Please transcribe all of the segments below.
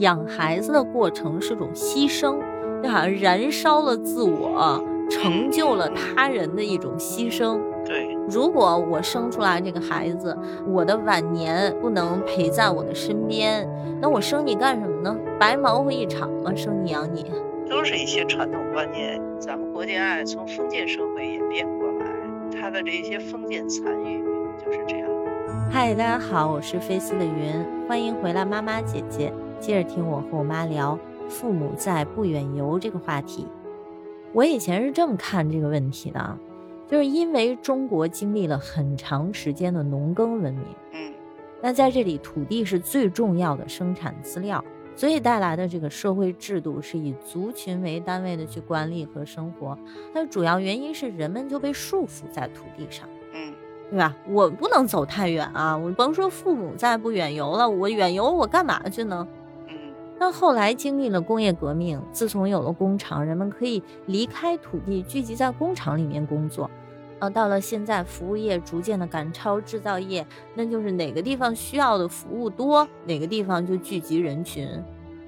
养孩子的过程是种牺牲，就好像燃烧了自我，成就了他人的一种牺牲。对，如果我生出来这个孩子，我的晚年不能陪在我的身边，那我生你干什么呢？白忙活一场吗？生你养你，都是一些传统观念。咱们国家爱从封建社会演变过来，它的这些封建残余就是这样。嗨，大家好，我是菲斯的云，欢迎回来，妈妈姐姐，接着听我和我妈聊父母在不远游这个话题。我以前是这么看这个问题的。就是因为中国经历了很长时间的农耕文明，嗯，那在这里土地是最重要的生产资料，所以带来的这个社会制度是以族群为单位的去管理和生活。它的主要原因是人们就被束缚在土地上，嗯，对吧？我不能走太远啊，我甭说父母在不远游了，我远游我干嘛去呢？那后来经历了工业革命，自从有了工厂，人们可以离开土地，聚集在工厂里面工作。呃，到了现在，服务业逐渐的赶超制造业，那就是哪个地方需要的服务多，哪个地方就聚集人群。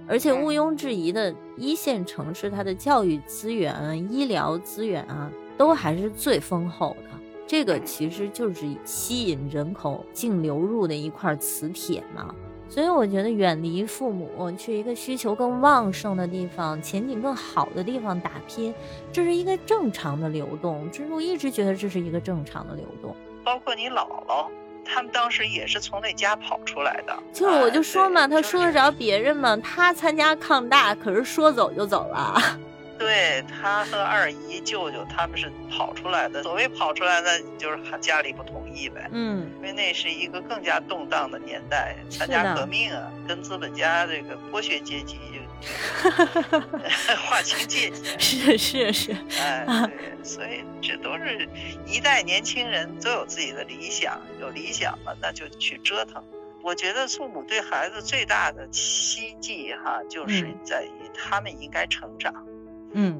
而且毋庸置疑的，一线城市它的教育资源、医疗资源啊，都还是最丰厚的。这个其实就是吸引人口净流入的一块磁铁嘛。所以我觉得远离父母，去一个需求更旺盛的地方、前景更好的地方打拼，这是一个正常的流动。这是我一直觉得这是一个正常的流动。包括你姥姥，他们当时也是从那家跑出来的。就是我就说嘛，他说得着别人吗？他参加抗大，可是说走就走了。对他和二姨、舅舅他们是跑出来的。所谓跑出来的，就是家里不同意呗。嗯，因为那是一个更加动荡的年代，参加革命啊，跟资本家这个剥削阶级就 划清界限。是是是，哎，对，所以这都是一代年轻人都有自己的理想，有理想了那就去折腾。我觉得父母对孩子最大的希冀哈，就是在于他们应该成长。嗯，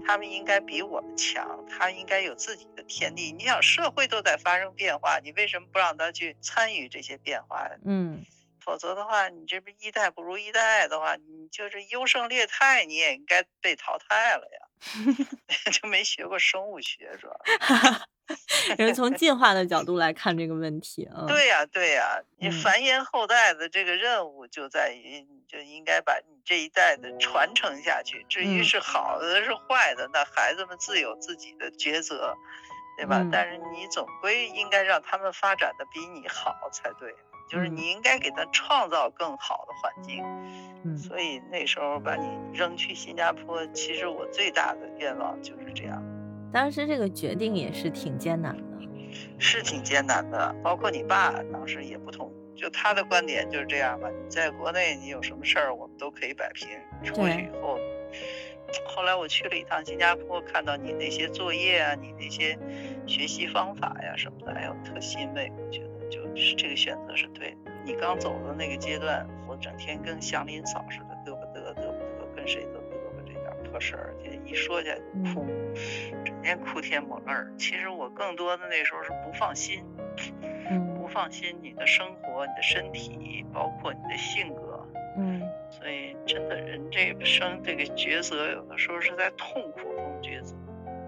他们应该比我们强，他应该有自己的天地。你想，社会都在发生变化，你为什么不让他去参与这些变化？嗯，否则的话，你这不一代不如一代的话，你就是优胜劣汰，你也应该被淘汰了呀。就没学过生物学，主要。是从进化的角度来看这个问题啊。对呀，对呀，你繁衍后代的这个任务就在于，你就应该把你这一代的传承下去。至于是好的是坏的，那孩子们自有自己的抉择，对吧？但是你总归应该让他们发展的比你好才对，就是你应该给他创造更好的环境。嗯，所以那时候把你扔去新加坡，其实我最大的愿望就是这样。当时这个决定也是挺艰难的，是挺艰难的。包括你爸当时也不同意，就他的观点就是这样吧。你在国内你有什么事儿，我们都可以摆平。出去以后，后来我去了一趟新加坡，看到你那些作业啊，你那些学习方法呀什么的，哎呦，特欣慰。我觉得就是这个选择是对的。你刚走的那个阶段，我整天跟祥林嫂似的嘚啵嘚嘚啵嘚，跟谁都嘚啵这点破事儿，就一说起来就哭。连哭天抹泪儿，其实我更多的那时候是不放心，嗯，不放心你的生活、你的身体，包括你的性格，嗯，所以真的人这生这个抉择，有的时候是在痛苦中抉择。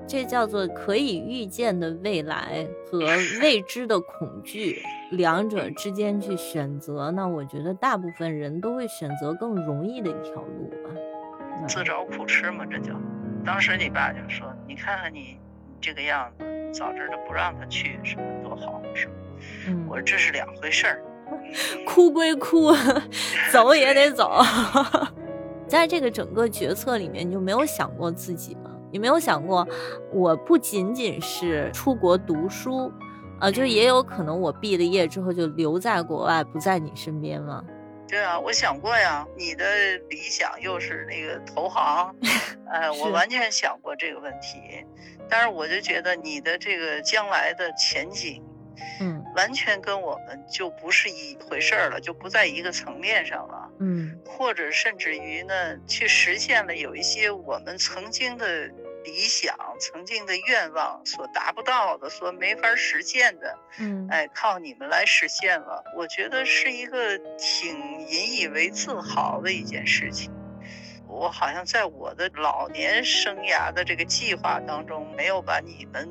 这叫做可以预见的未来和 未知的恐惧两者之间去选择，那我觉得大部分人都会选择更容易的一条路吧，自找苦吃嘛，这叫。当时你爸就说：“你看看你，你这个样子，早知道不让他去，什么多好，是吧？”我说：“这是两回事儿，哭归哭，走也得走。在这个整个决策里面，你就没有想过自己吗？你没有想过，我不仅仅是出国读书，啊，就也有可能我毕了业之后就留在国外，不在你身边吗？”对啊，我想过呀。你的理想又是那个投行，哎，我完全想过这个问题。但是我就觉得你的这个将来的前景，嗯，完全跟我们就不是一回事儿了，就不在一个层面上了。嗯，或者甚至于呢，去实现了有一些我们曾经的。理想曾经的愿望所达不到的，所没法实现的，嗯，哎，靠你们来实现了，我觉得是一个挺引以为自豪的一件事情。我好像在我的老年生涯的这个计划当中，没有把你们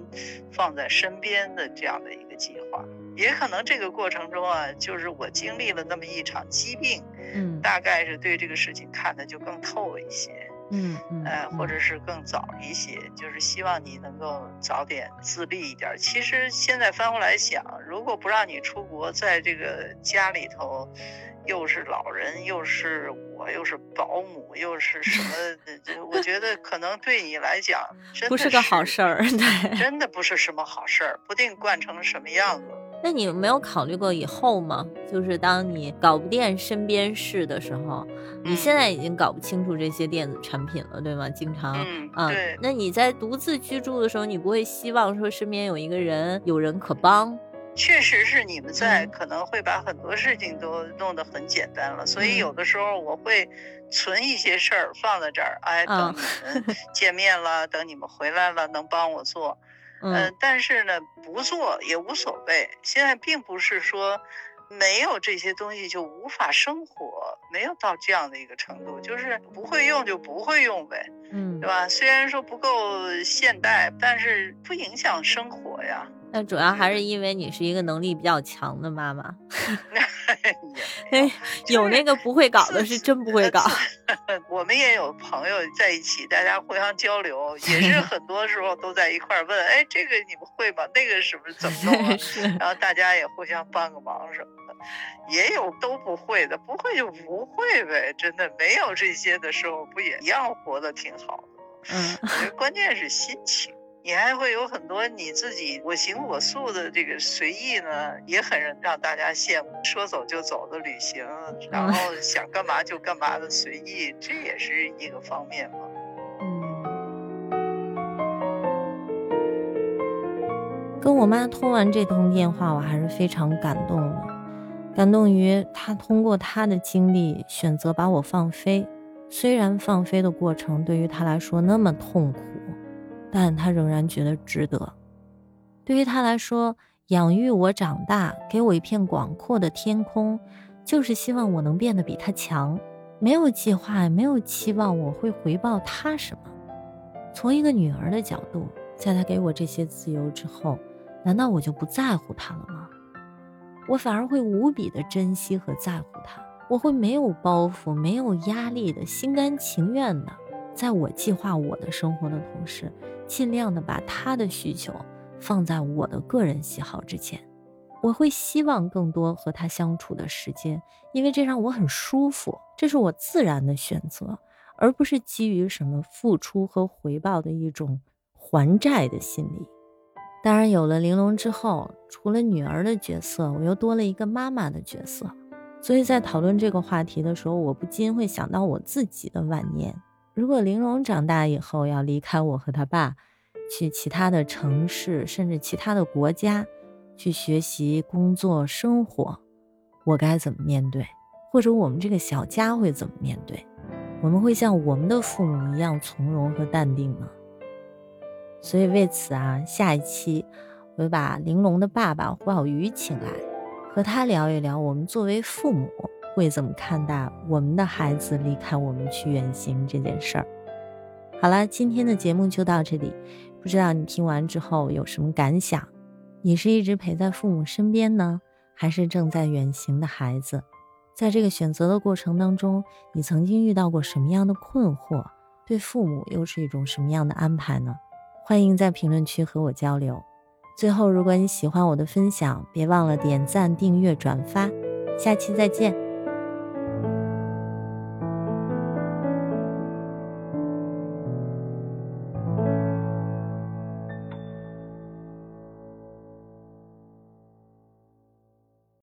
放在身边的这样的一个计划。也可能这个过程中啊，就是我经历了那么一场疾病，嗯，大概是对这个事情看的就更透一些，嗯嗯，呃，或者是更早一些，就是希望你能够早点自立一点。其实现在翻过来想，如果不让你出国，在这个家里头。又是老人，又是我，又是保姆，又是什么？我觉得可能对你来讲，真不是个好事儿，对，真的不是什么好事儿，不定惯成什么样子。那你没有考虑过以后吗？就是当你搞不定身边事的时候，你现在已经搞不清楚这些电子产品了，对吗？经常，嗯，对。那你在独自居住的时候，你不会希望说身边有一个人，有人可帮？确实是你们在，可能会把很多事情都弄得很简单了，所以有的时候我会存一些事儿放在这儿，哎，等你们 见面了，等你们回来了，能帮我做。嗯，但是呢，不做也无所谓。现在并不是说没有这些东西就无法生活，没有到这样的一个程度，就是不会用就不会用呗，嗯，对吧？虽然说不够现代，但是不影响生活呀。那主要还是因为你是一个能力比较强的妈妈，哎 有那个不会搞的是真不会搞。我们也有朋友在一起，大家互相交流，也是很多时候都在一块问，哎，这个你们会吗？那个是不是怎么弄啊？然后大家也互相帮个忙什么的。也有都不会的，不会就不会呗，真的没有这些的时候，不也一样活得挺好的？嗯，我觉得关键是心情。你还会有很多你自己我行我素的这个随意呢，也很让大家羡慕。说走就走的旅行，然后想干嘛就干嘛的随意，这也是一个方面嘛。嗯。跟我妈通完这通电话，我还是非常感动的，感动于她通过她的经历选择把我放飞，虽然放飞的过程对于她来说那么痛苦。但他仍然觉得值得。对于他来说，养育我长大，给我一片广阔的天空，就是希望我能变得比他强。没有计划，也没有期望我会回报他什么。从一个女儿的角度，在他给我这些自由之后，难道我就不在乎他了吗？我反而会无比的珍惜和在乎他。我会没有包袱、没有压力的，心甘情愿的，在我计划我的生活的同时。尽量的把他的需求放在我的个人喜好之前，我会希望更多和他相处的时间，因为这让我很舒服，这是我自然的选择，而不是基于什么付出和回报的一种还债的心理。当然，有了玲珑之后，除了女儿的角色，我又多了一个妈妈的角色，所以在讨论这个话题的时候，我不禁会想到我自己的晚年。如果玲珑长大以后要离开我和他爸，去其他的城市，甚至其他的国家，去学习、工作、生活，我该怎么面对？或者我们这个小家会怎么面对？我们会像我们的父母一样从容和淡定吗？所以为此啊，下一期我会把玲珑的爸爸胡小鱼请来，和他聊一聊，我们作为父母。会怎么看待我们的孩子离开我们去远行这件事儿？好了，今天的节目就到这里。不知道你听完之后有什么感想？你是一直陪在父母身边呢，还是正在远行的孩子？在这个选择的过程当中，你曾经遇到过什么样的困惑？对父母又是一种什么样的安排呢？欢迎在评论区和我交流。最后，如果你喜欢我的分享，别忘了点赞、订阅、转发。下期再见。